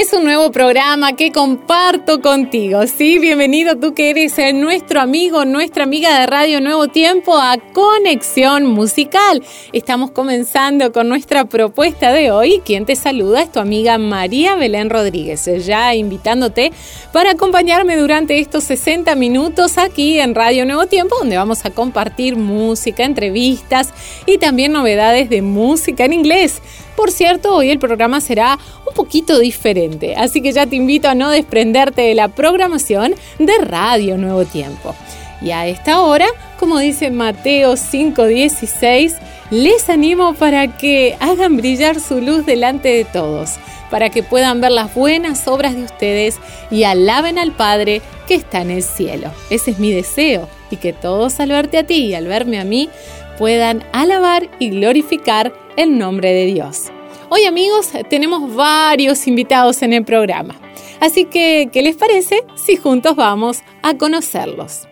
Es un nuevo programa que comparto contigo, ¿sí? Bienvenido tú que eres nuestro amigo, nuestra amiga de Radio Nuevo Tiempo a Conexión Musical. Estamos comenzando con nuestra propuesta de hoy. Quien te saluda es tu amiga María Belén Rodríguez, ya invitándote para acompañarme durante estos 60 minutos aquí en Radio Nuevo Tiempo, donde vamos a compartir música, entrevistas y también novedades de música en inglés. Por cierto, hoy el programa será un poquito diferente, así que ya te invito a no desprenderte de la programación de Radio Nuevo Tiempo. Y a esta hora, como dice Mateo 5:16, les animo para que hagan brillar su luz delante de todos, para que puedan ver las buenas obras de ustedes y alaben al Padre que está en el cielo. Ese es mi deseo, y que todos al verte a ti y al verme a mí puedan alabar y glorificar el nombre de Dios. Hoy amigos tenemos varios invitados en el programa, así que ¿qué les parece si juntos vamos a conocerlos?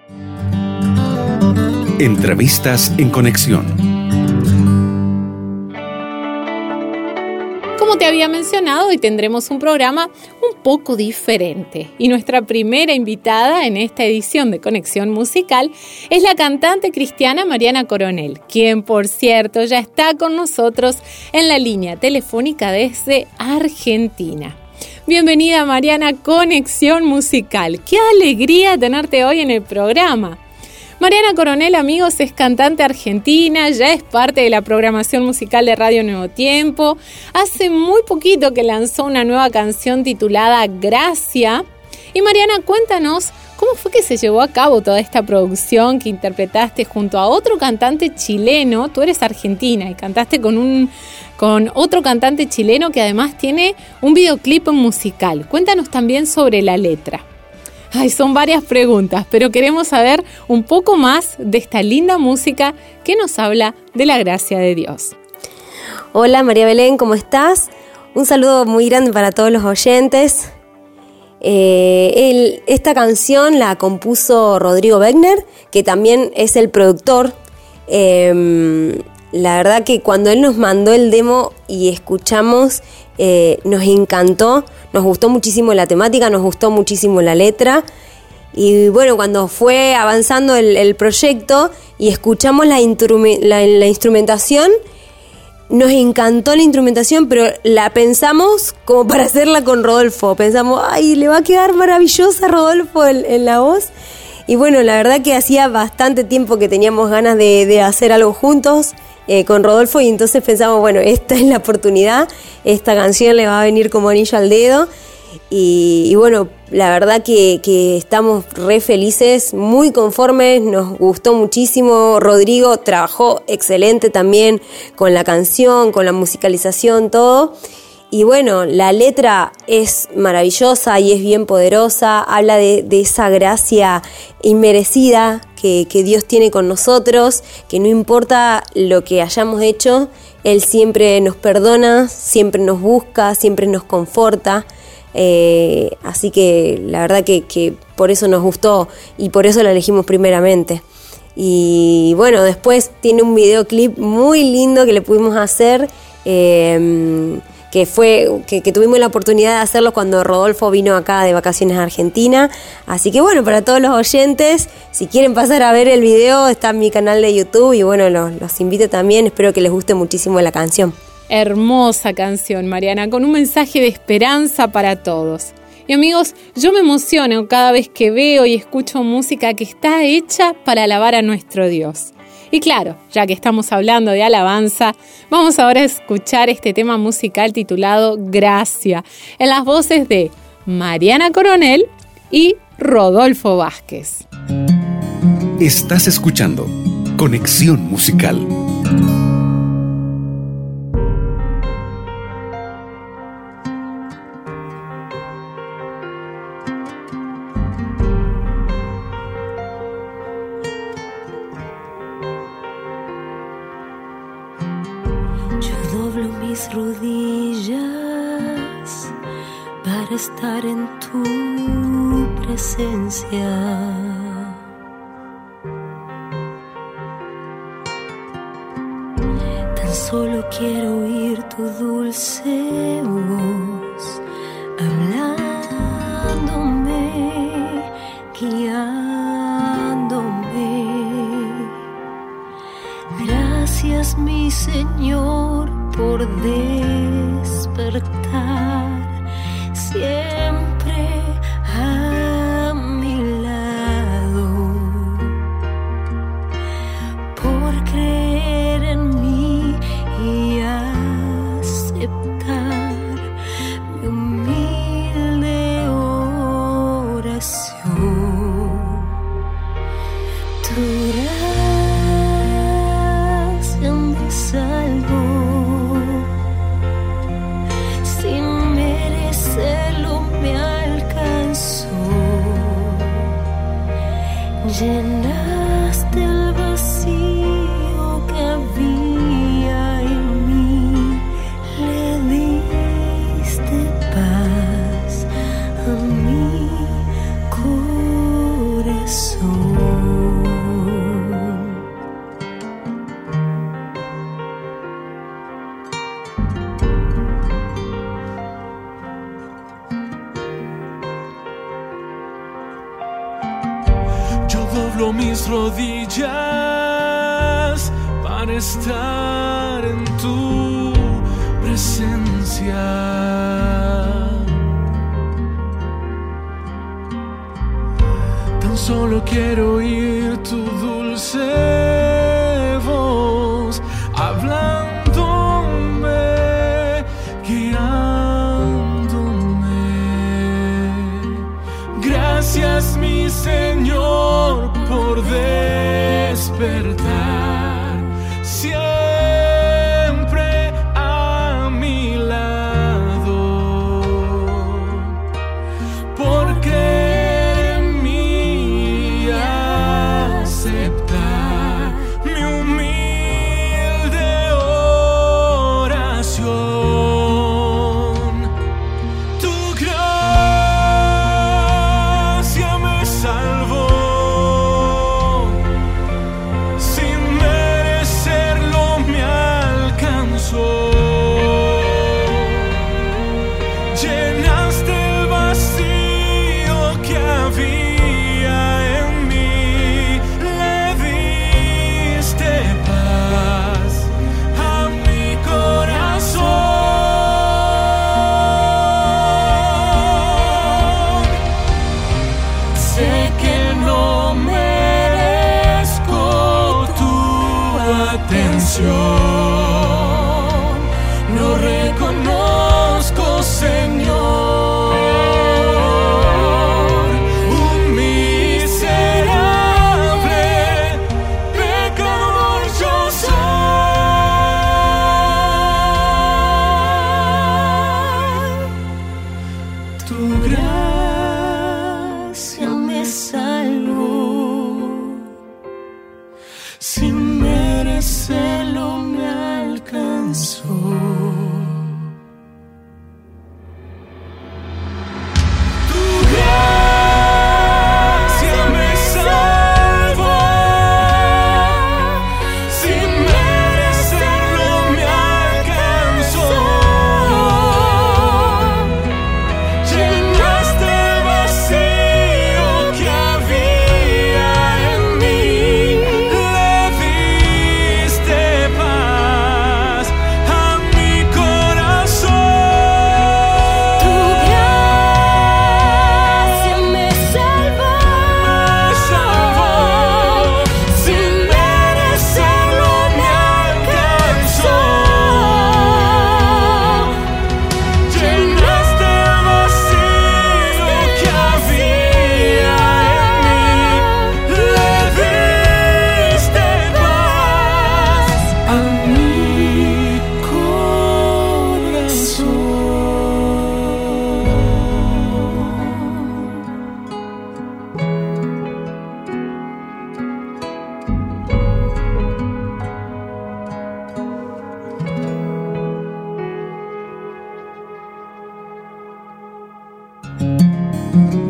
Entrevistas en conexión. Como te había mencionado, hoy tendremos un programa un poco diferente. Y nuestra primera invitada en esta edición de Conexión Musical es la cantante cristiana Mariana Coronel, quien por cierto ya está con nosotros en la línea telefónica desde Argentina. Bienvenida Mariana Conexión Musical. Qué alegría tenerte hoy en el programa. Mariana Coronel, amigos, es cantante argentina, ya es parte de la programación musical de Radio Nuevo Tiempo. Hace muy poquito que lanzó una nueva canción titulada Gracia. Y Mariana, cuéntanos cómo fue que se llevó a cabo toda esta producción que interpretaste junto a otro cantante chileno. Tú eres argentina y cantaste con un con otro cantante chileno que además tiene un videoclip musical. Cuéntanos también sobre la letra. Ay, son varias preguntas, pero queremos saber un poco más de esta linda música que nos habla de la gracia de Dios. Hola María Belén, ¿cómo estás? Un saludo muy grande para todos los oyentes. Eh, esta canción la compuso Rodrigo Wegner, que también es el productor. Em, la verdad que cuando él nos mandó el demo y escuchamos, eh, nos encantó, nos gustó muchísimo la temática, nos gustó muchísimo la letra. Y bueno, cuando fue avanzando el, proyecto y escuchamos la, la, instrumentación, nos encantó la instrumentación, pero la pensamos como para hacerla con Rodolfo. Pensamos, ay, le va a quedar maravillosa Rodolfo en, la voz. Y bueno, la verdad que hacía bastante tiempo que teníamos ganas de, de hacer algo juntos. Eh, con Rodolfo y entonces pensamos, bueno, esta es la oportunidad, esta canción le va a venir como anillo al dedo. Y, bueno, la verdad que, que, estamos re felices, muy conformes, nos gustó muchísimo. Rodrigo trabajó excelente también con la canción, con la musicalización, todo. Y bueno, la letra es maravillosa y es bien poderosa, habla de, esa gracia inmerecida que, Dios tiene con nosotros, que no importa lo que hayamos hecho, Él siempre nos perdona, siempre nos busca, siempre nos conforta. Eh, así que la verdad que, que por eso nos gustó y por eso la elegimos primeramente. Y bueno, después tiene un videoclip muy lindo que le pudimos hacer. Eh, que fue que, tuvimos la oportunidad de hacerlo cuando Rodolfo vino acá de vacaciones a Argentina. Así que bueno, para todos los oyentes, si quieren pasar a ver el video, está en mi canal de YouTube y bueno, los, los invito también, espero que les guste muchísimo la canción. Hermosa canción, Mariana, con un mensaje de esperanza para todos. Y amigos, yo me emociono cada vez que veo y escucho música que está hecha para alabar a nuestro Dios. Y claro, ya que estamos hablando de alabanza, vamos ahora a escuchar este tema musical titulado Gracia, en las voces de Mariana Coronel y Rodolfo Vázquez. Estás escuchando Conexión Musical. estar en tu presencia. Tan solo quiero oír tu dulce voz hablándome, guiándome. Gracias mi Señor por despertar siempre.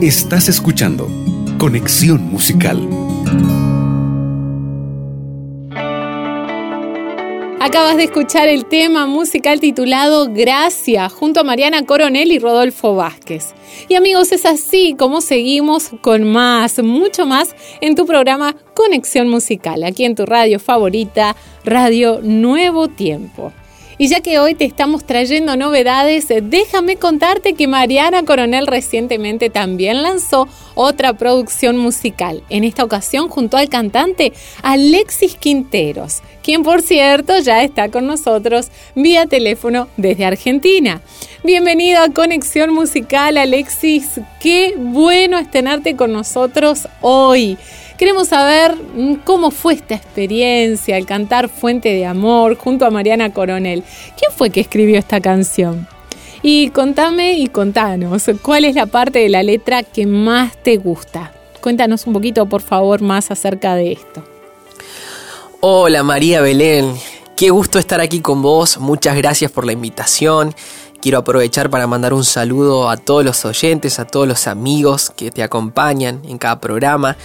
Estás escuchando Conexión Musical. Acabas de escuchar el tema musical titulado Gracia junto a Mariana Coronel y Rodolfo Vázquez. Y amigos, es así como seguimos con más, mucho más en tu programa Conexión Musical, aquí en tu radio favorita, Radio Nuevo Tiempo. Y ya que hoy te estamos trayendo novedades, déjame contarte que Mariana Coronel recientemente también lanzó otra producción musical, en esta ocasión junto al cantante Alexis Quinteros, quien por cierto ya está con nosotros vía teléfono desde Argentina. Bienvenido a Conexión Musical, Alexis. Qué bueno es tenerte con nosotros hoy. Queremos saber mm, cómo fue esta experiencia al cantar Fuente de Amor junto a Mariana Coronel. ¿Quién fue que escribió esta canción? Y contame y contanos, ¿cuál es la parte de la letra que más te gusta? Cuéntanos un poquito, por favor, más acerca de esto. Hola María Belén, qué gusto estar aquí con vos, muchas gracias por la invitación. Quiero aprovechar para mandar un saludo a todos los oyentes, a todos los amigos que te acompañan en cada programa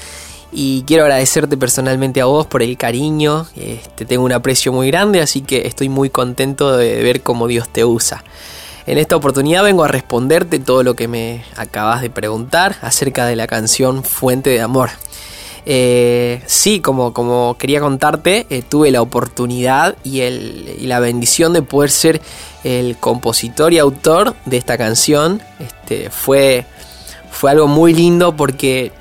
y quiero agradecerte personalmente a vos por el cariño, este, tengo un aprecio muy grande, así que estoy muy contento de ver cómo Dios te usa. En esta oportunidad vengo a responderte todo lo que me acabas de preguntar acerca de la canción Fuente de Amor. Eh, sí, como, como quería contarte, eh, tuve la oportunidad y, el, y, la bendición de poder ser el compositor y autor de esta canción. Este, fue, fue algo muy lindo porque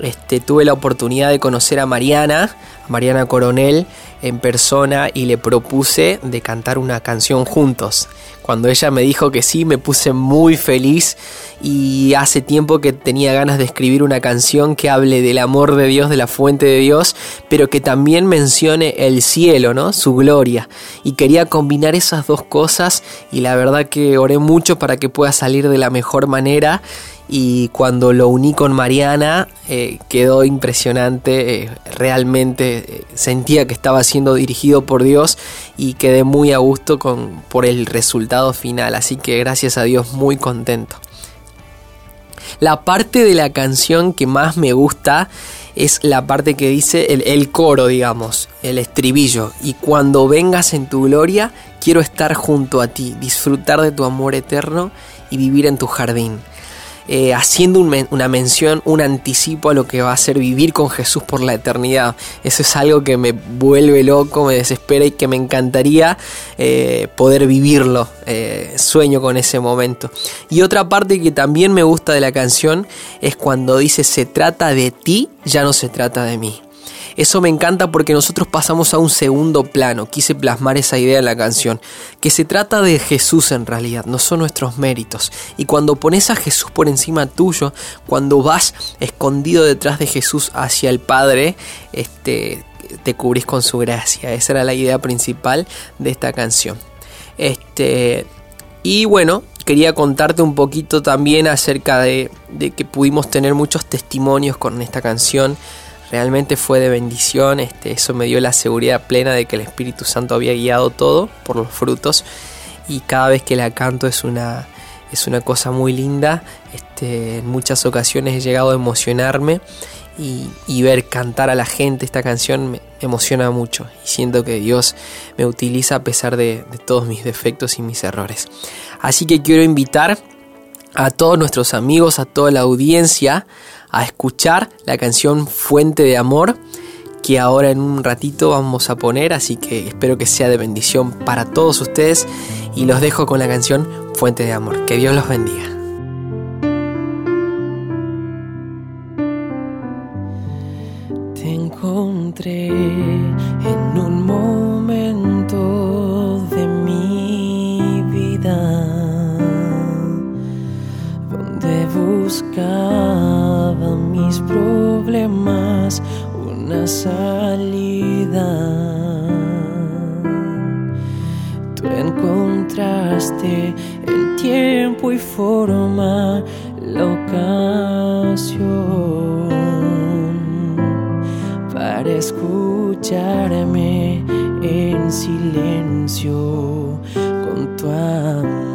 este, tuve la oportunidad de conocer a Mariana, Mariana Coronel, en persona y le propuse de cantar una canción juntos. Cuando ella me dijo que sí, me puse muy feliz y hace tiempo que tenía ganas de escribir una canción que hable del amor de Dios, de la fuente de Dios, pero que también mencione el cielo, ¿no? Su gloria. Y quería combinar esas dos cosas y la verdad que oré mucho para que pueda salir de la mejor manera y cuando lo uní con Mariana eh, quedó impresionante, eh, realmente eh, sentía que estaba siendo dirigido por Dios y quedé muy a gusto con, por el resultado final, así que gracias a Dios muy contento. La parte de la canción que más me gusta es la parte que dice el, el coro, digamos, el estribillo, y cuando vengas en tu gloria, quiero estar junto a ti, disfrutar de tu amor eterno y vivir en tu jardín. Eh, haciendo una mención, un anticipo a lo que va a ser vivir con Jesús por la eternidad. Eso es algo que me vuelve loco, me desespera y que me encantaría eh, poder vivirlo. Eh, sueño con ese momento. Y otra parte que también me gusta de la canción es cuando dice se trata de ti, ya no se trata de mí. Eso me encanta porque nosotros pasamos a un segundo plano. Quise plasmar esa idea en la canción. Que se trata de Jesús en realidad, no son nuestros méritos. Y cuando pones a Jesús por encima tuyo, cuando vas escondido detrás de Jesús hacia el Padre, este, te cubrís con su gracia. Esa era la idea principal de esta canción. Este, y bueno, quería contarte un poquito también acerca de, de que pudimos tener muchos testimonios con esta canción realmente fue de bendición, este, eso me dio la seguridad plena de que el Espíritu Santo había guiado todo por los frutos. Y cada vez que la canto es una, es una cosa muy linda, este, en muchas ocasiones he llegado a emocionarme y, ver cantar a la gente esta canción me emociona mucho. Y siento que Dios me utiliza a pesar de, de todos mis defectos y mis errores. Así que quiero invitar a todos nuestros amigos, a toda la audiencia, a escuchar la canción Fuente de Amor que ahora en un ratito vamos a poner, así que espero que sea de bendición para todos ustedes y los dejo con la canción Fuente de Amor. Que Dios los bendiga. Te encontré en un momento de mi vida donde buscaba mis problemas una salida. Tú encontraste en tiempo y forma la ocasión para escucharme en silencio con tu amor.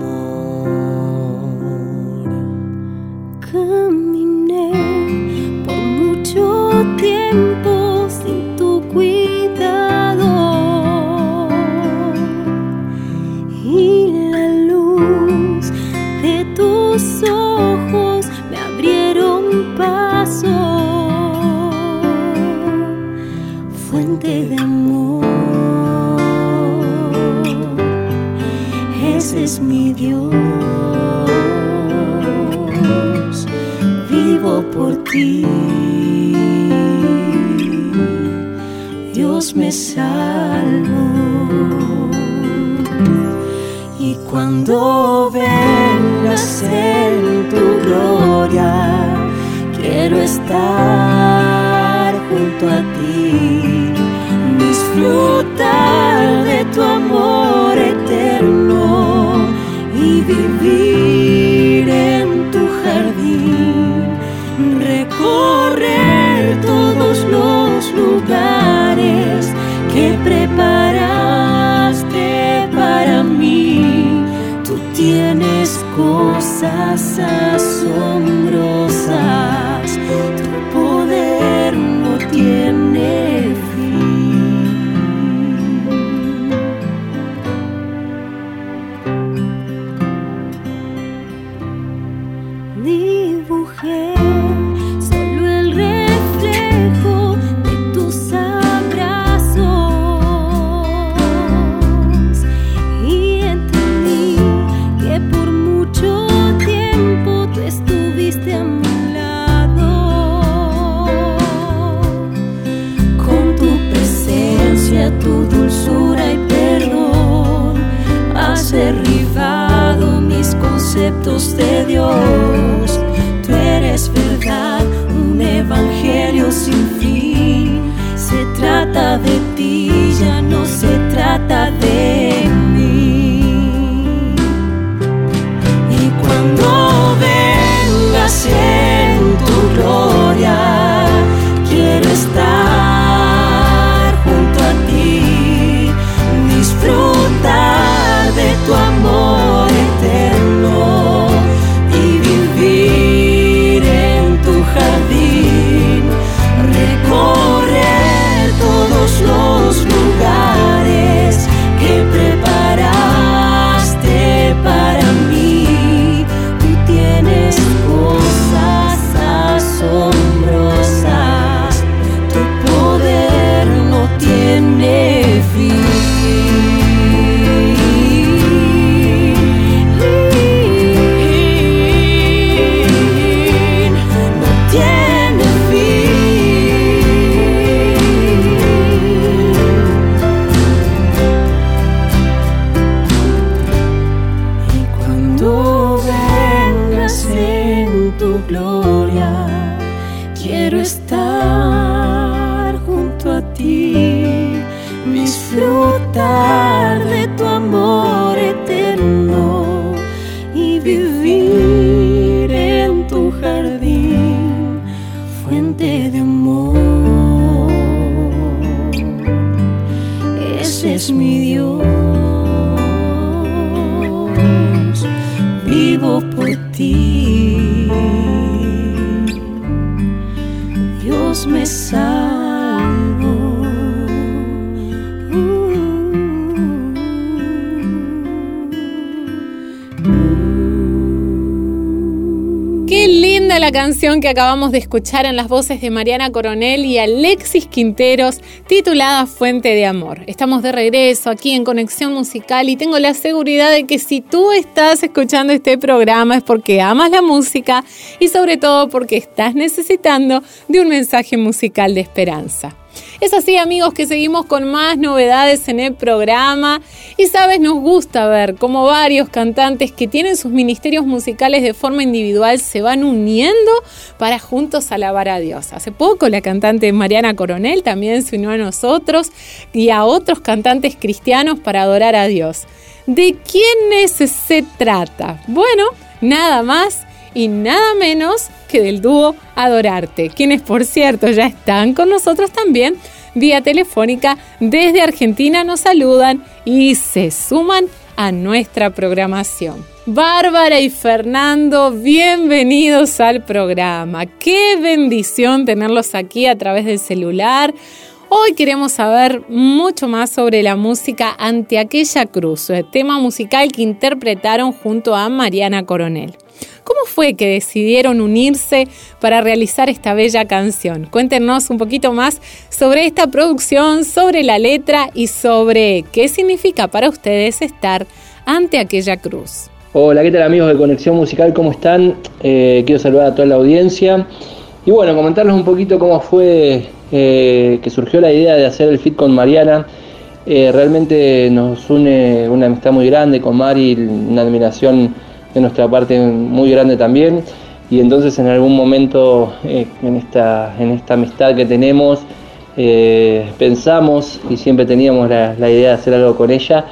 Qué linda la canción que acabamos de escuchar en las voces de Mariana Coronel y Alexis Quinteros, titulada Fuente de Amor. Estamos de regreso aquí en Conexión Musical y tengo la seguridad de que si tú estás escuchando este programa es porque amas la música y sobre todo porque estás necesitando de un mensaje musical de esperanza. Es así amigos que seguimos con más novedades en el programa y sabes, nos gusta ver cómo varios cantantes que tienen sus ministerios musicales de forma individual se van uniendo para juntos alabar a Dios. Hace poco la cantante Mariana Coronel también se unió a nosotros y a otros cantantes cristianos para adorar a Dios. ¿De quiénes se trata? Bueno, nada más y nada menos que del dúo Adorarte, quienes por cierto ya están con nosotros también vía telefónica desde Argentina nos saludan y se suman a nuestra programación. Bárbara y Fernando, bienvenidos al programa. Qué bendición tenerlos aquí a través del celular. Hoy queremos saber mucho más sobre la música Ante aquella cruz, el tema musical que interpretaron junto a Mariana Coronel. ¿Cómo fue que decidieron unirse para realizar esta bella canción? Cuéntenos un poquito más sobre esta producción, sobre la letra y sobre qué significa para ustedes estar ante aquella cruz. Hola, ¿qué tal amigos de Conexión Musical? ¿Cómo están? Eh, quiero saludar a toda la audiencia. Y bueno, comentarles un poquito cómo fue eh, que surgió la idea de hacer el fit con Mariana. Eh, realmente nos une una amistad muy grande con Mari, una admiración de nuestra parte muy grande también. Y entonces en algún momento en, esta, en esta amistad que tenemos, pensamos y siempre teníamos la, la idea de hacer algo con ella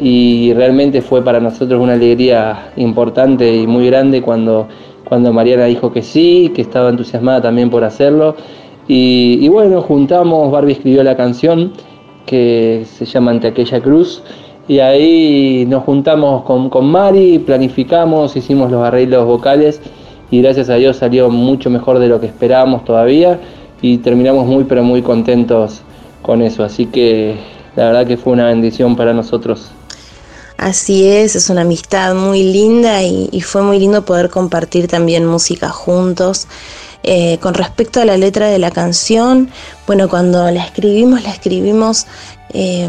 y realmente fue para nosotros una alegría importante y muy grande cuando, cuando Mariana dijo que sí, que estaba entusiasmada también por hacerlo. Y, bueno, juntamos, Barbie escribió la canción que se llama Ante aquella cruz y ahí nos juntamos con, con Mari, planificamos, hicimos los arreglos vocales y gracias a Dios salió mucho mejor de lo que esperábamos todavía y terminamos muy pero muy contentos con eso, así que la verdad que fue una bendición para nosotros Así es, es una amistad muy linda y, fue muy lindo poder compartir también música juntos. Eh, con respecto a la letra de la canción, bueno, cuando la escribimos, la escribimos eh,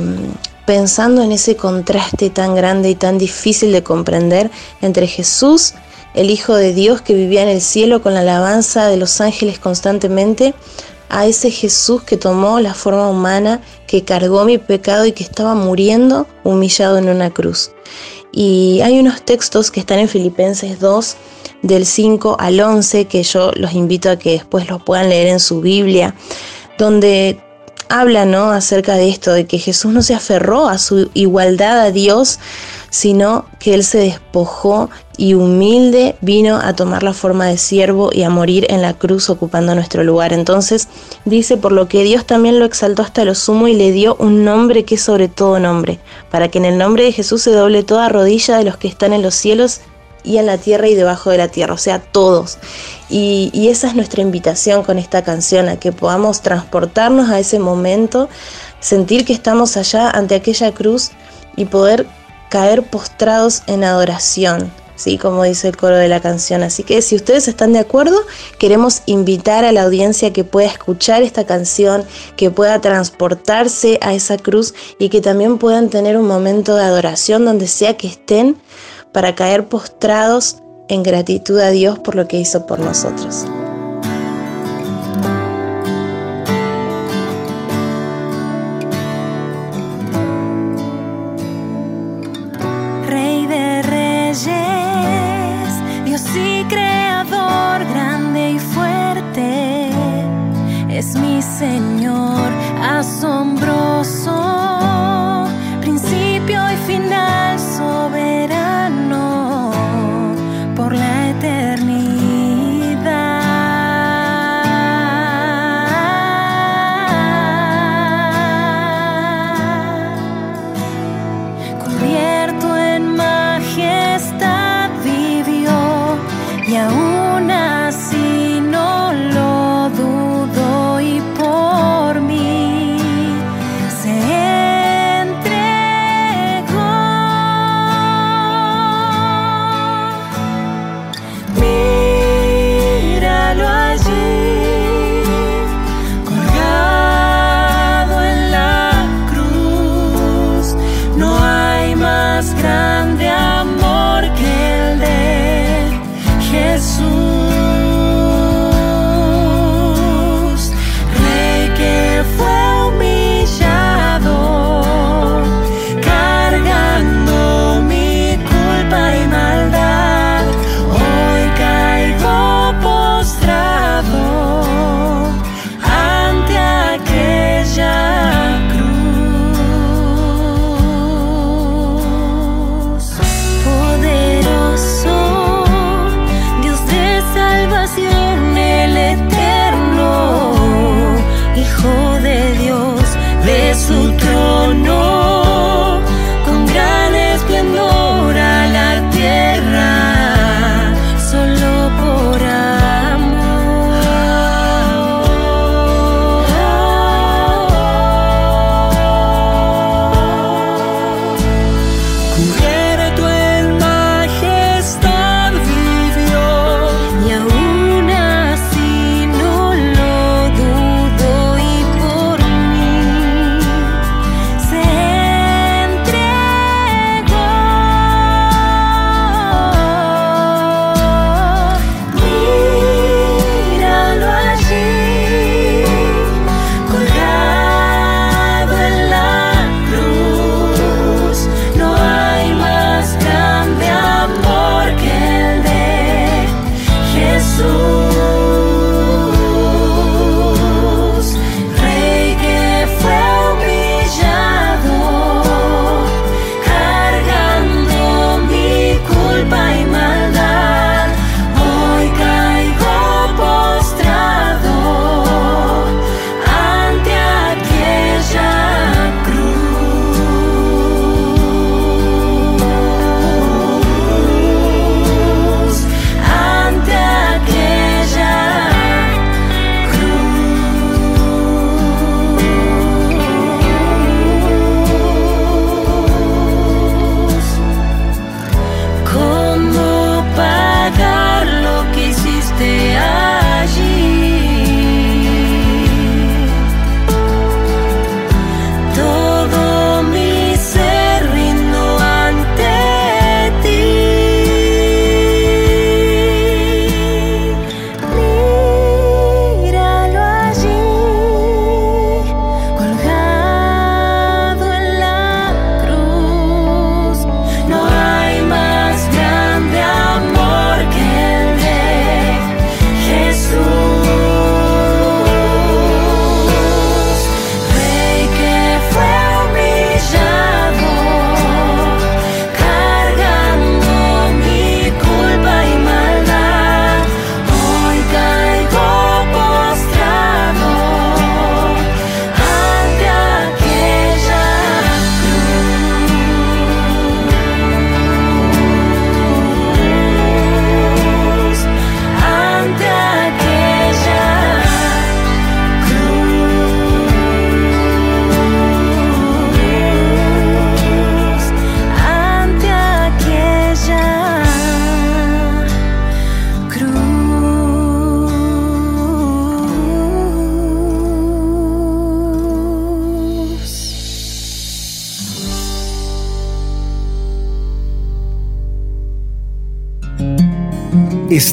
pensando en ese contraste tan grande y tan difícil de comprender entre Jesús, el Hijo de Dios que vivía en el cielo con la alabanza de los ángeles constantemente, a ese Jesús que tomó la forma humana, que cargó mi pecado y que estaba muriendo humillado en una cruz. Y hay unos textos que están en Filipenses 2, del 5 al 11, que yo los invito a que después los puedan leer en su Biblia, donde habla ¿no? acerca de esto, de que Jesús no se aferró a su igualdad a Dios, sino que Él se despojó y humilde vino a tomar la forma de siervo y a morir en la cruz ocupando nuestro lugar. Entonces dice, por lo que Dios también lo exaltó hasta lo sumo y le dio un nombre que es sobre todo nombre, para que en el nombre de Jesús se doble toda rodilla de los que están en los cielos y en la tierra y debajo de la tierra, o sea, todos. Y, esa es nuestra invitación con esta canción, a que podamos transportarnos a ese momento, sentir que estamos allá ante aquella cruz y poder caer postrados en adoración. ¿sí? como dice el coro de la canción. Así que si ustedes están de acuerdo, queremos invitar a la audiencia que pueda escuchar esta canción, que pueda transportarse a esa cruz y que también puedan tener un momento de adoración donde sea que estén para caer postrados en gratitud a Dios por lo que hizo por nosotros.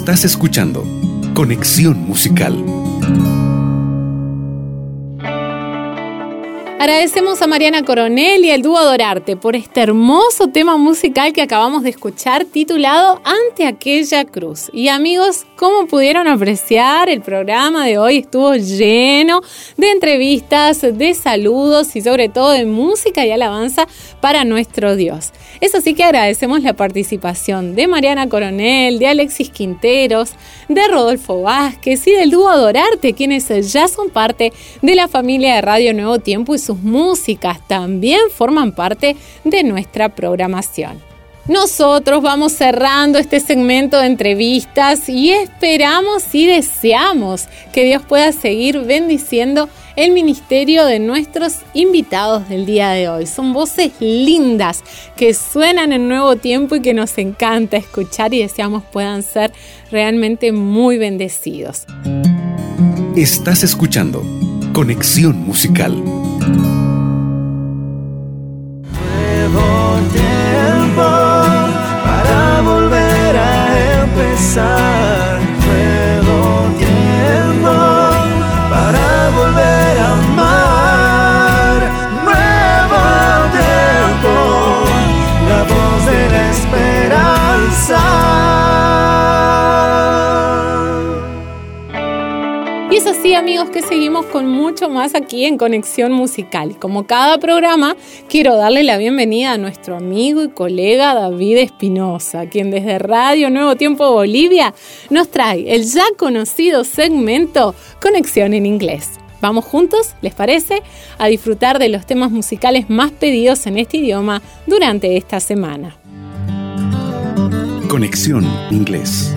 Estás escuchando Conexión Musical. Agradecemos a Mariana Coronel y al dúo Adorarte por este hermoso tema musical que acabamos de escuchar titulado Ante aquella cruz. Y amigos, como pudieron apreciar, el programa de hoy estuvo lleno de entrevistas, de saludos y sobre todo de música y alabanza para nuestro Dios. Es así que agradecemos la participación de Mariana Coronel, de Alexis Quinteros, de Rodolfo Vázquez y del dúo Adorarte, quienes ya son parte de la familia de Radio Nuevo Tiempo y sus músicas también forman parte de nuestra programación. Nosotros vamos cerrando este segmento de entrevistas y esperamos y deseamos que Dios pueda seguir bendiciendo el ministerio de nuestros invitados del día de hoy. Son voces lindas que suenan en nuevo tiempo y que nos encanta escuchar y deseamos puedan ser realmente muy bendecidos. Estás escuchando Conexión Musical. Nuevo tiempo para volver a empezar. Y es así amigos que seguimos con mucho más aquí en Conexión Musical. Como cada programa, quiero darle la bienvenida a nuestro amigo y colega David Espinosa, quien desde Radio Nuevo Tiempo Bolivia nos trae el ya conocido segmento Conexión en Inglés. Vamos juntos, ¿les parece? A disfrutar de los temas musicales más pedidos en este idioma durante esta semana. Conexión Inglés.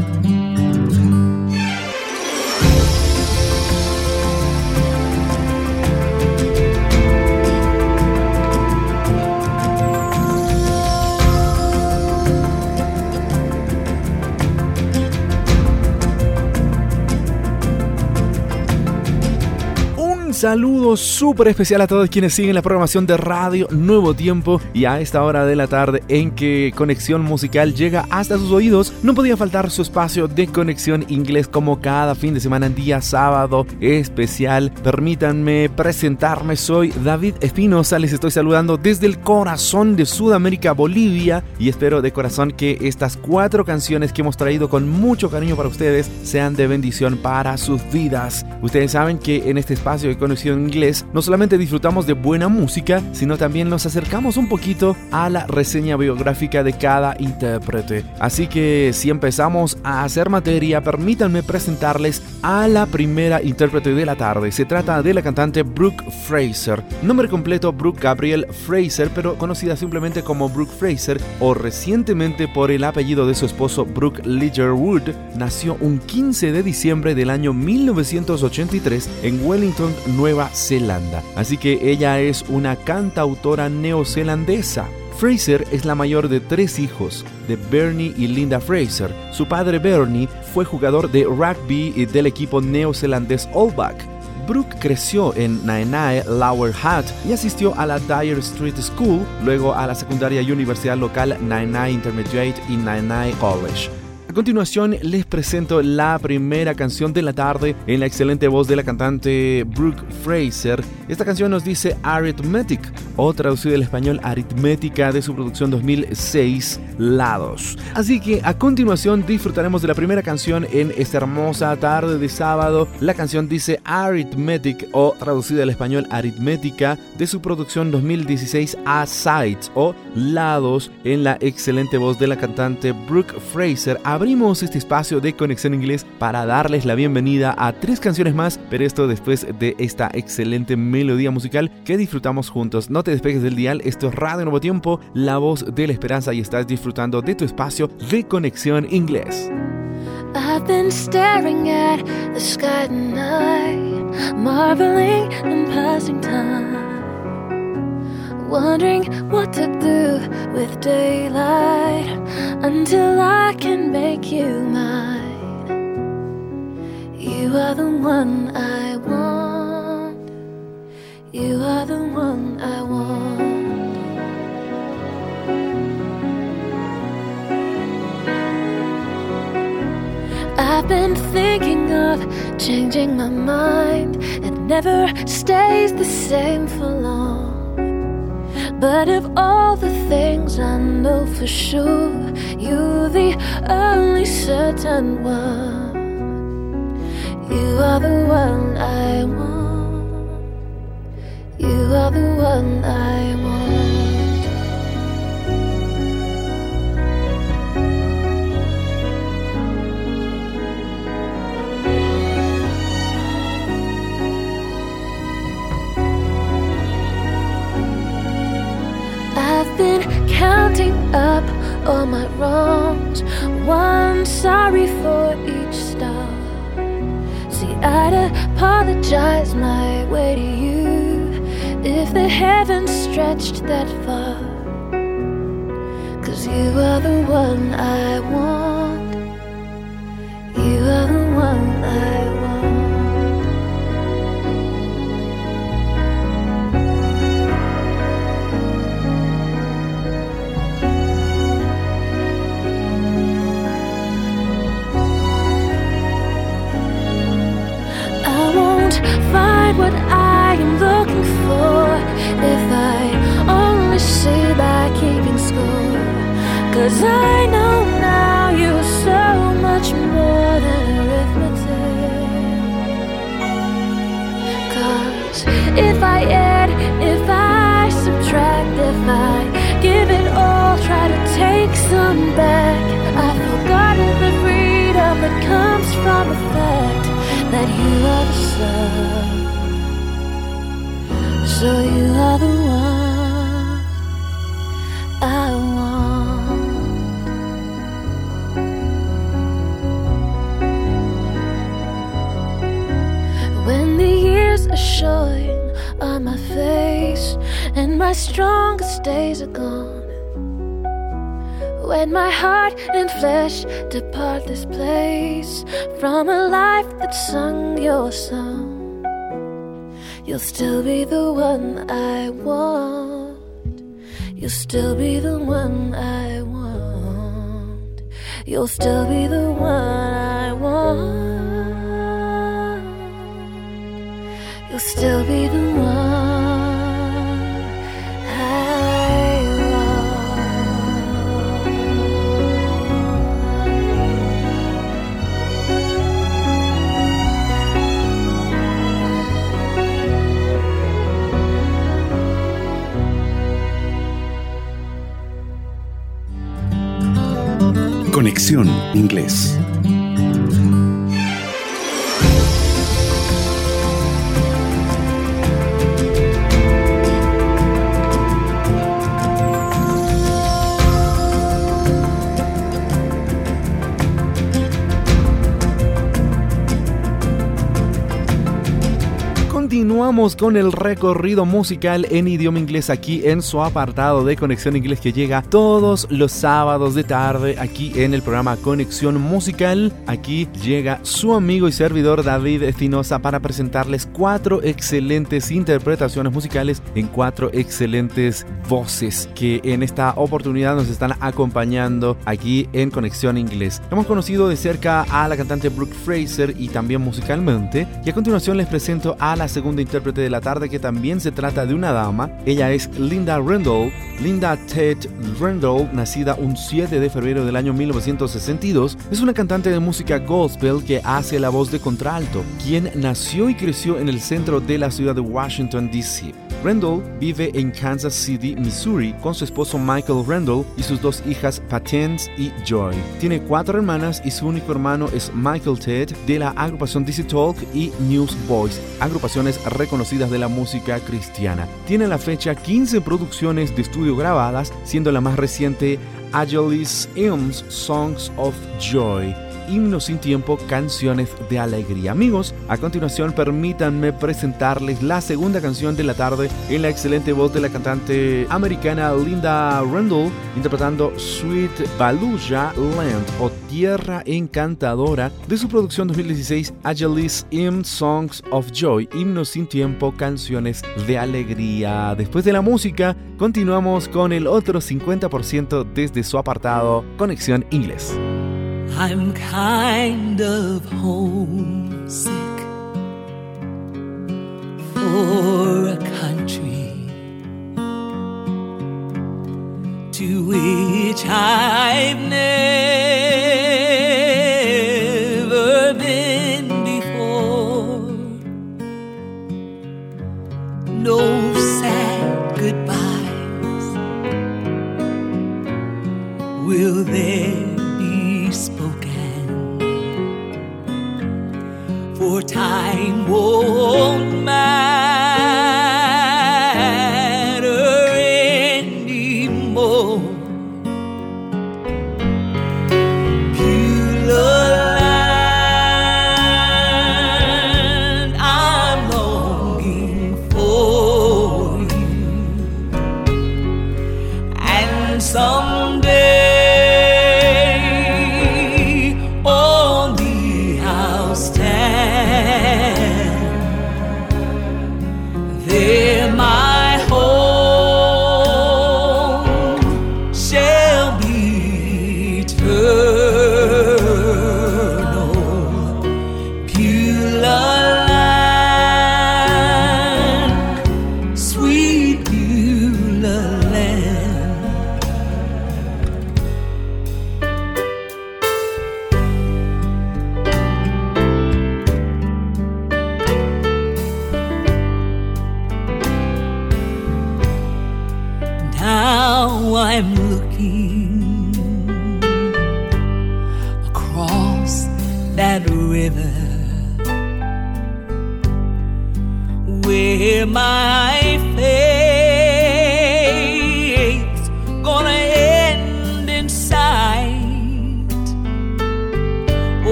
Saludo súper especial a todos quienes siguen la programación de Radio Nuevo Tiempo y a esta hora de la tarde en que Conexión Musical llega hasta sus oídos, no podía faltar su espacio de conexión inglés como cada fin de semana día sábado especial. Permítanme presentarme, soy David Espinosa, les estoy saludando desde el corazón de Sudamérica, Bolivia y espero de corazón que estas cuatro canciones que hemos traído con mucho cariño para ustedes sean de bendición para sus vidas. Ustedes saben que en este espacio de conexión inglés no solamente disfrutamos de buena música, sino también nos acercamos un poquito a la reseña biográfica de cada intérprete. Así que si empezamos a hacer materia, permítanme presentarles a la primera intérprete de la tarde. Se trata de la cantante Brooke Fraser. Nombre completo Brooke Gabriel Fraser, pero conocida simplemente como Brooke Fraser o recientemente por el apellido de su esposo Brooke Wood, nació un 15 de diciembre del año 1983 en Wellington, Nueva Zelanda. Así que ella es una cantautora neozelandesa. Fraser es la mayor de tres hijos, de Bernie y Linda Fraser. Su padre Bernie fue jugador de rugby del equipo neozelandés All Black. Brooke creció en Naenae Lower Hutt y asistió a la Dyer Street School, luego a la secundaria y universidad local Naenae Intermediate y Naenae College. Continuación les presento la primera canción de la tarde en la excelente voz de la cantante Brooke Fraser. Esta canción nos dice Arithmetic o traducido al español Aritmética de su producción 2006 Lados. Así que a continuación disfrutaremos de la primera canción en esta hermosa tarde de sábado. La canción dice Arithmetic o traducida al español Aritmética de su producción 2016 A Sides o Lados en la excelente voz de la cantante Brooke Fraser abrimos este espacio de conexión inglés para darles la bienvenida a tres canciones más, pero esto después de esta excelente melodía musical que disfrutamos juntos. No te despegues del dial, esto es Radio Nuevo Tiempo, la voz de la esperanza y estás disfrutando de tu espacio de conexión inglés. Wondering what to do with daylight until I can make you mine. You are the one I want. You are the one I want. I've been thinking of changing my mind. It never stays the same for long. But of all the things I know for sure, you're the only certain one. You are the one I want. You are the one I want. Counting up all my wrongs, one sorry for each star. See, I'd apologize my way to you if the heavens stretched that far. Cause you are the one I want. You are the one I want. Find what I am looking for if I only see by keeping score. Cause I know now you're so much more than arithmetic. Cause if I add, if I subtract, if I give it all, try to take some back, I've forgotten the freedom that comes from a fact that you are the sun. So you are the one I want. When the years are showing on my face and my strongest days are gone. When my heart and flesh depart this place from a life that sung your song, you'll still be the one I want. You'll still be the one I want. You'll still be the one I want. You'll still be the one Conexión Inglés. Continuamos con el recorrido musical en idioma inglés aquí en su apartado de Conexión Inglés que llega todos los sábados de tarde aquí en el programa Conexión Musical. Aquí llega su amigo y servidor David Espinosa para presentarles cuatro excelentes interpretaciones musicales en cuatro excelentes voces que en esta oportunidad nos están acompañando aquí en Conexión Inglés. Hemos conocido de cerca a la cantante Brooke Fraser y también musicalmente y a continuación les presento a la segunda intérprete de la tarde que también se trata de una dama. Ella es Linda Randall. Linda Ted Randall, nacida un 7 de febrero del año 1962, es una cantante de música gospel que hace la voz de contralto, quien nació y creció en el centro de la ciudad de Washington, D.C. Randall vive en Kansas City, Missouri, con su esposo Michael Randall y sus dos hijas Patence y Joy. Tiene cuatro hermanas y su único hermano es Michael Ted de la agrupación DC Talk y Newsboys, agrupaciones reconocidas de la música cristiana. Tiene a la fecha 15 producciones de estudio grabadas, siendo la más reciente Agilis Hymns Songs of Joy. Himnos sin tiempo, canciones de alegría. Amigos, a continuación permítanme presentarles la segunda canción de la tarde en la excelente voz de la cantante americana Linda Randall, interpretando Sweet Baluja Land o Tierra Encantadora de su producción 2016 Agilis Hymn Songs of Joy, Himnos sin tiempo, canciones de alegría. Después de la música, continuamos con el otro 50% desde su apartado Conexión Inglés. I'm kind of homesick for a country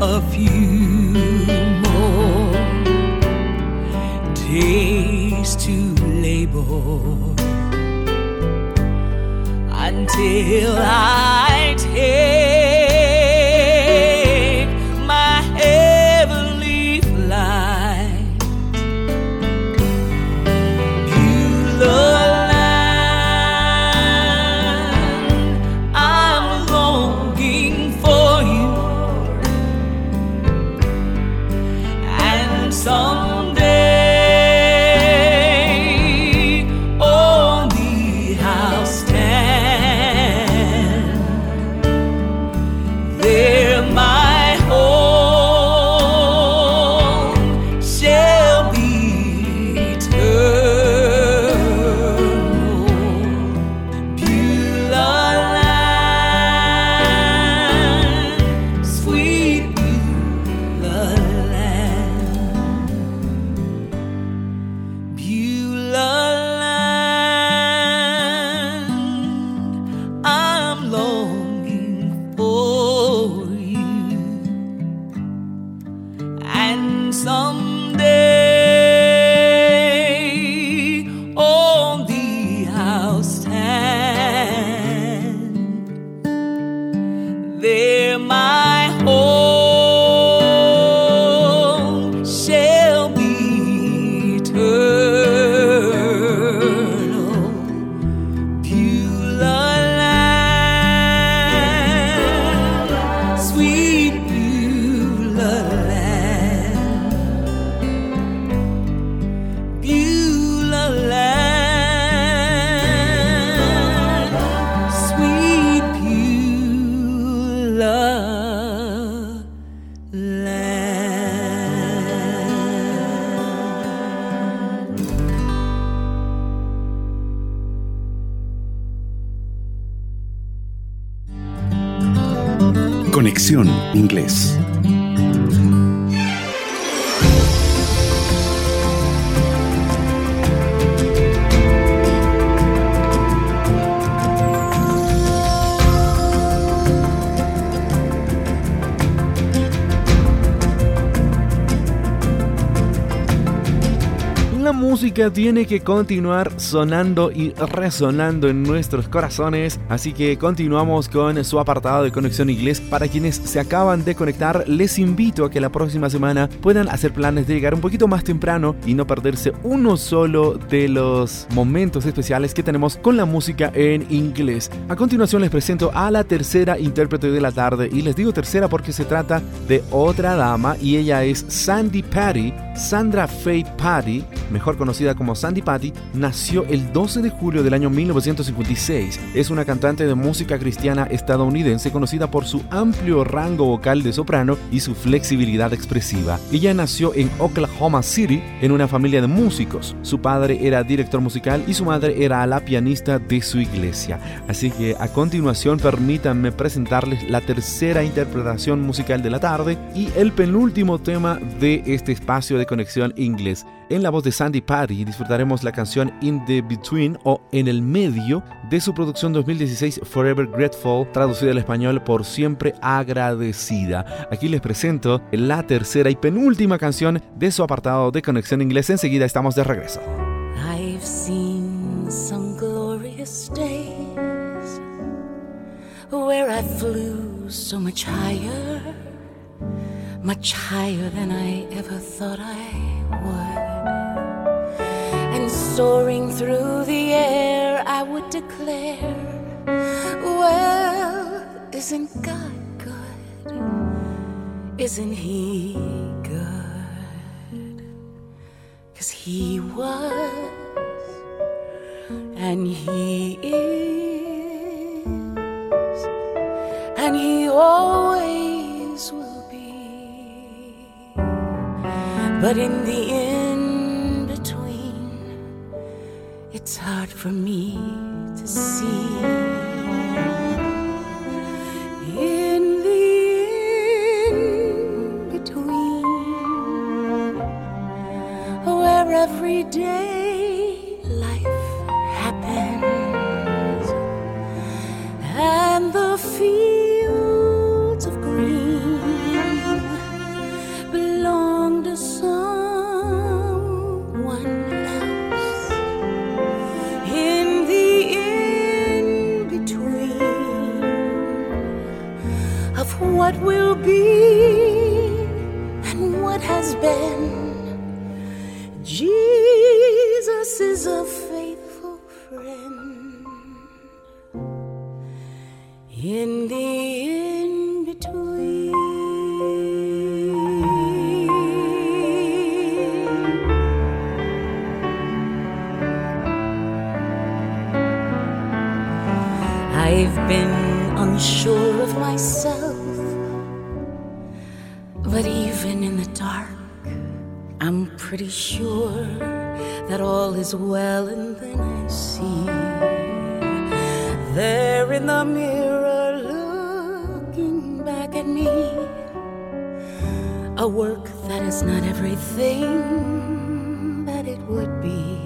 a few more days to labor until I take. Tiene que continuar sonando y resonando en nuestros corazones, así que continuamos con su apartado de conexión inglés. Para quienes se acaban de conectar, les invito a que la próxima semana puedan hacer planes de llegar un poquito más temprano y no perderse uno solo de los momentos especiales que tenemos con la música en inglés. A continuación les presento a la tercera intérprete de la tarde y les digo tercera porque se trata de otra dama y ella es Sandy Patty. Sandra Faye Patty, mejor como Sandy Patty, nació el 12 de julio del año 1956. Es una cantante de música cristiana estadounidense conocida por su amplio rango vocal de soprano y su flexibilidad expresiva. Ella nació en Oklahoma City en una familia de músicos. Su padre era director musical y su madre era la pianista de su iglesia. Así que a continuación permítanme presentarles la tercera interpretación musical de la tarde y el penúltimo tema de este espacio de conexión inglés. En la voz de Sandy Patty disfrutaremos la canción In the Between o En el Medio de su producción 2016 Forever Grateful, traducida al español por Siempre Agradecida. Aquí les presento la tercera y penúltima canción de su apartado de conexión inglés. Enseguida estamos de regreso. I've seen some glorious days where I flew so much higher, much higher than I ever thought I would. Soaring through the air, I would declare, Well, isn't God good? Isn't He good? Cause he was and he is and he always will be. But in the in it's hard for me to see. In the in between where every day what will be and what has been. Jesus is a faithful friend in the in between. I've been unsure of myself, but even in the dark, I'm pretty sure that all is well, and then I see there in the mirror looking back at me a work that is not everything that it would be,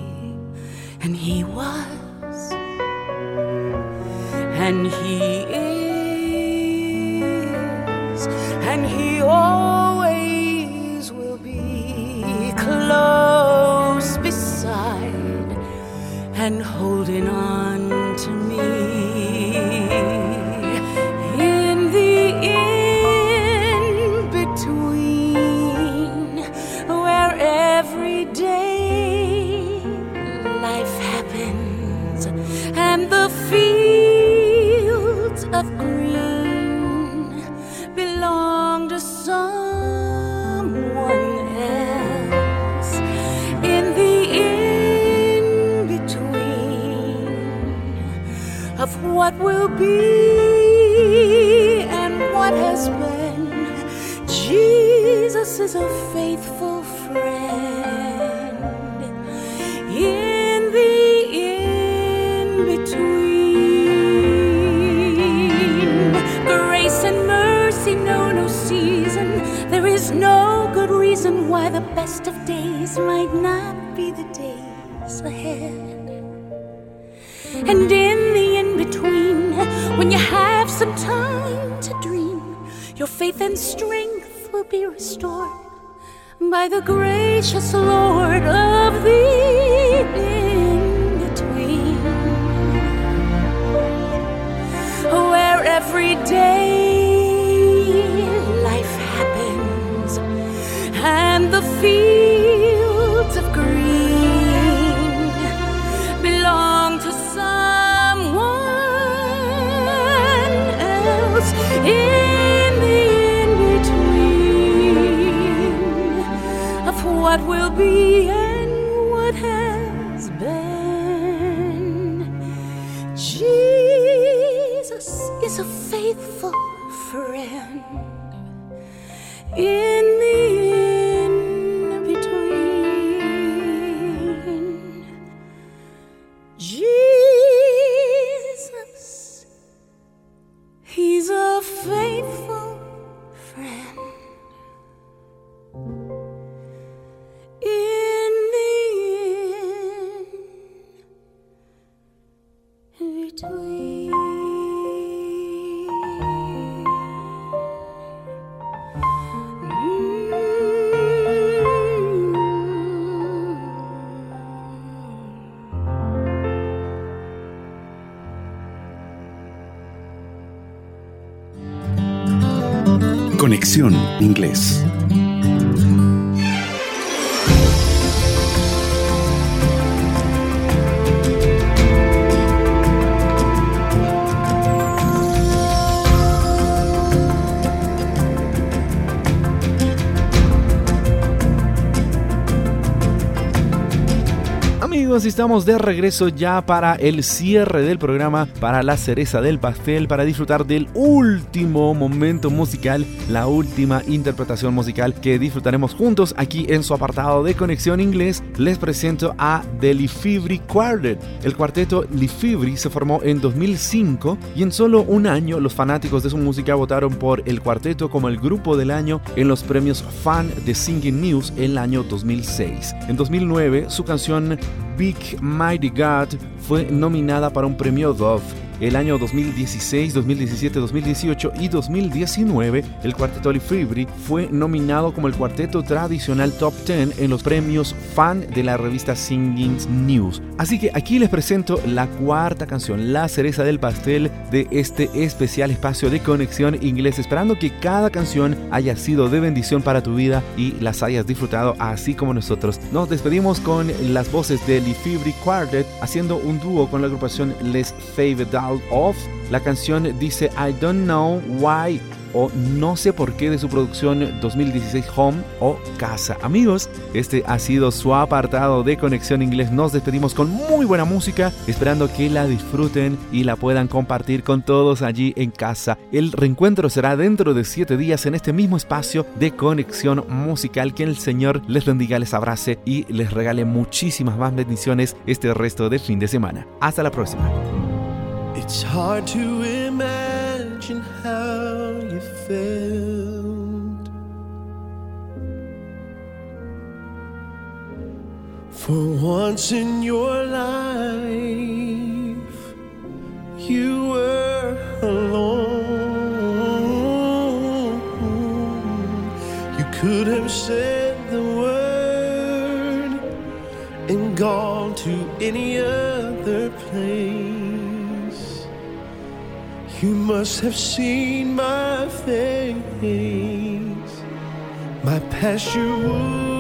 and He was, and He is, and He always and holding on will be and what has been, Jesus is a faithful friend. In the in between, grace and mercy know no season. There is no good reason why the best of days might not faith and strength will be restored. by the gracious Lord of the Inglés. Estamos de regreso ya para el cierre del programa, para la cereza del pastel, para disfrutar del último momento musical, la última interpretación musical que disfrutaremos juntos aquí en su apartado de conexión inglés. Les presento a The Lefebvre Quartet. El cuarteto Lefebvre se formó en 2005 y en solo un año los fanáticos de su música votaron por el cuarteto como el grupo del año en los premios Fan de Singing News el año 2006. En 2009 su canción Big Mighty God fue nominada para un premio Dove. El año 2016, 2017, 2018 y 2019, el cuarteto Lefebvre fue nominado como el cuarteto tradicional Top 10 en los premios Fan de la revista Singing News. Así que aquí les presento la cuarta canción, la cereza del pastel de este especial espacio de conexión inglés, esperando que cada canción haya sido de bendición para tu vida y las hayas disfrutado así como nosotros. Nos despedimos con las voces de Lefebvre Quartet haciendo un dúo con la agrupación Les Fave Down Off. La canción dice I don't know why o No sé por qué de su producción 2016 Home o Casa. Amigos, este ha sido su apartado de Conexión Inglés. Nos despedimos con muy buena música, esperando que la disfruten y la puedan compartir con todos allí en casa. El reencuentro será dentro de 7 días en este mismo espacio de Conexión Musical. Que el Señor les bendiga, les abrace y les regale muchísimas más bendiciones este resto de fin de semana. Hasta la próxima. It's hard to imagine how you felt. For once in your life you were alone. You could have said the word and gone to any other place you must have seen my face, my past you would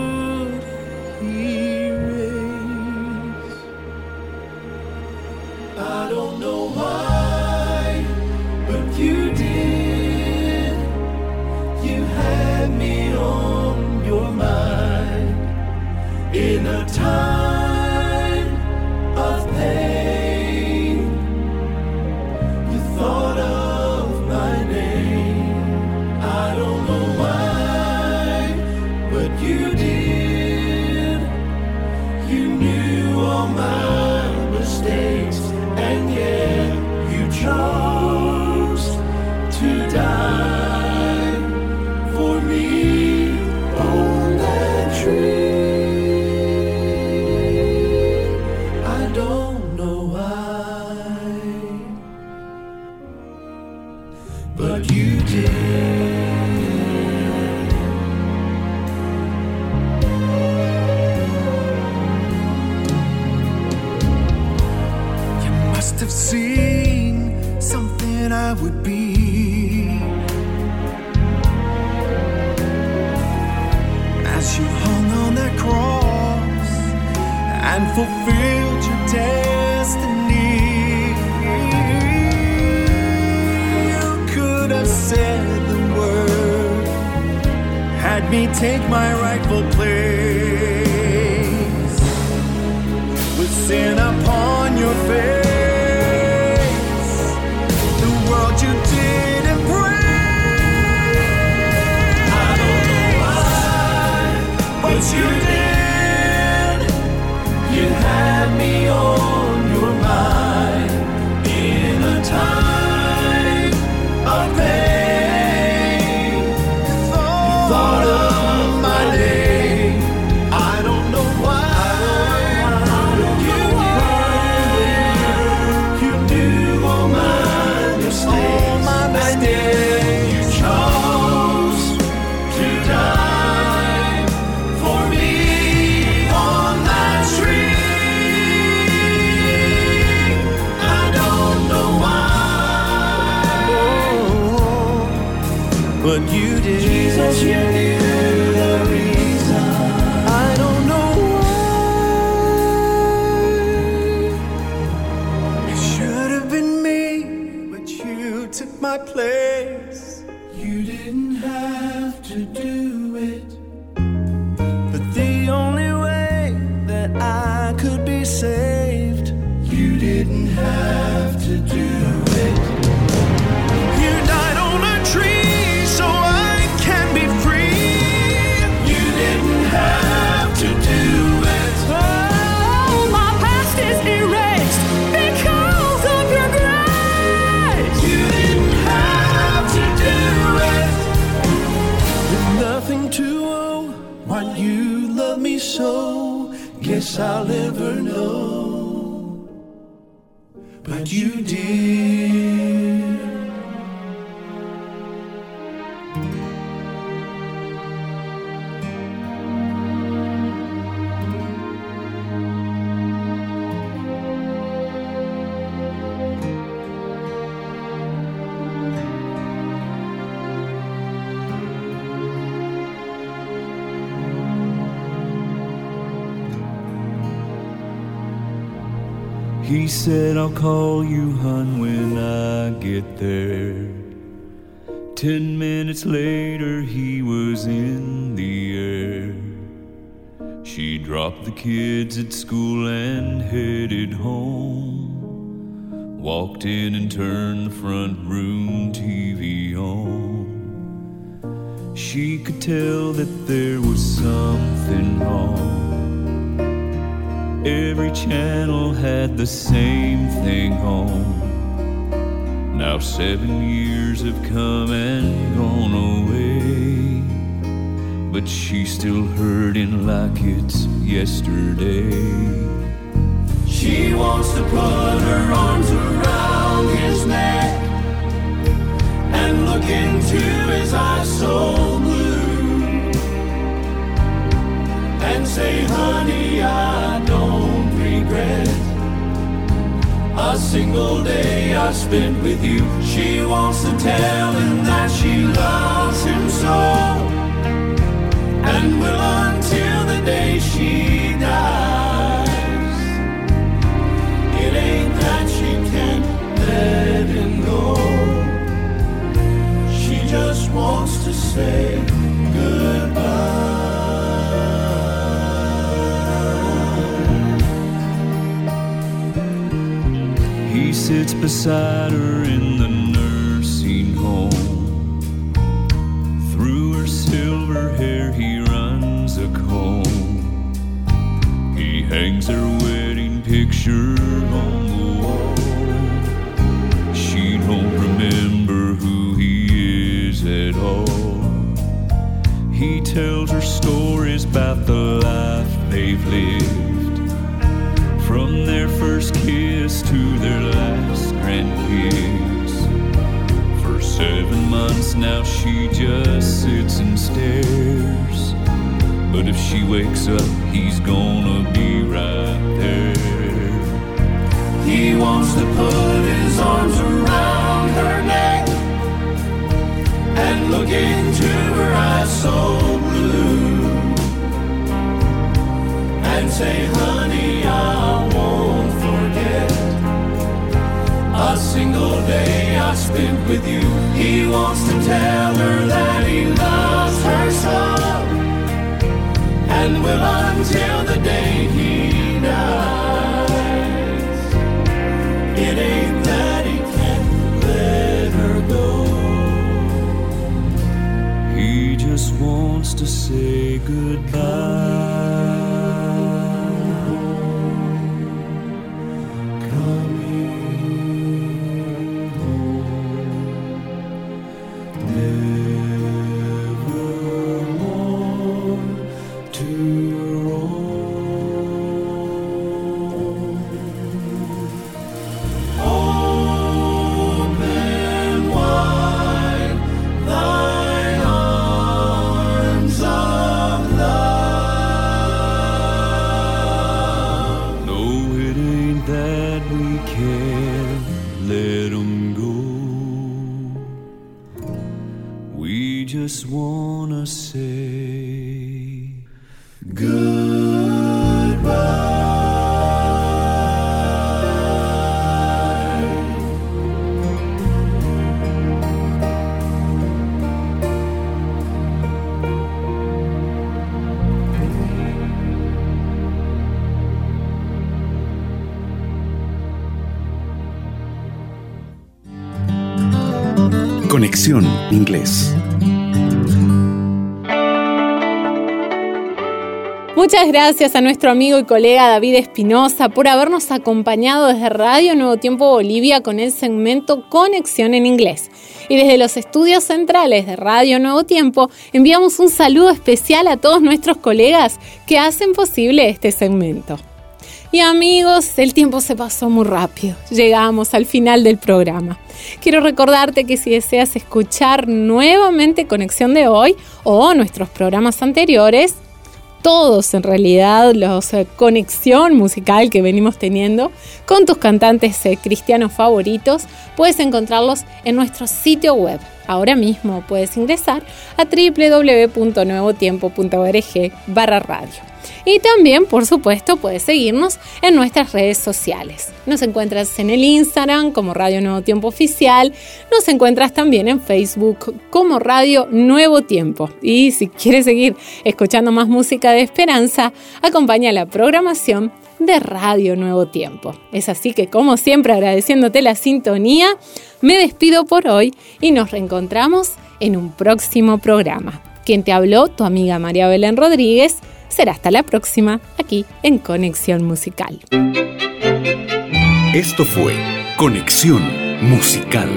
take my rightful place He said, I'll call you, hun, when I get there. Ten minutes later, he was in the air. She dropped the kids at school and headed home. Walked in and turned the front room TV on. She could tell that there was something wrong. Every channel had the same thing on. Now seven years have come and gone away. But she's still hurting like it's yesterday. She wants to put her arms around his neck and look into his eyes so blue and say, honey, I don't regret a single day I spent with you. She wants to tell him that she loves him so and will until the day she dies. It ain't that she can't let him go. She just wants to say sits beside her in the nursing home. Through her silver hair, he runs a comb. He hangs her wedding picture on wakes up, he's gonna Conexión Inglés. Muchas gracias a nuestro amigo y colega David Espinosa por habernos acompañado desde Radio Nuevo Tiempo Bolivia con el segmento Conexión en Inglés. Y desde los estudios centrales de Radio Nuevo Tiempo enviamos un saludo especial a todos nuestros colegas que hacen posible este segmento. Y amigos, el tiempo se pasó muy rápido. Llegamos al final del programa. Quiero recordarte que si deseas escuchar nuevamente Conexión de hoy o nuestros programas anteriores, todos en realidad los eh, conexión musical que venimos teniendo con tus cantantes eh, cristianos favoritos, puedes encontrarlos en nuestro sitio web. Ahora mismo puedes ingresar a www.nuevotiempo.org barra radio. Y también, por supuesto, puedes seguirnos en nuestras redes sociales. Nos encuentras en el Instagram como Radio Nuevo Tiempo Oficial. Nos encuentras también en Facebook como Radio Nuevo Tiempo. Y si quieres seguir escuchando más música de esperanza, acompaña la programación de Radio Nuevo Tiempo. Es así que, como siempre, agradeciéndote la sintonía, me despido por hoy y nos reencontramos en un próximo programa. Quien te habló, tu amiga María Belén Rodríguez. Será hasta la próxima, aquí en Conexión Musical. Esto fue Conexión Musical.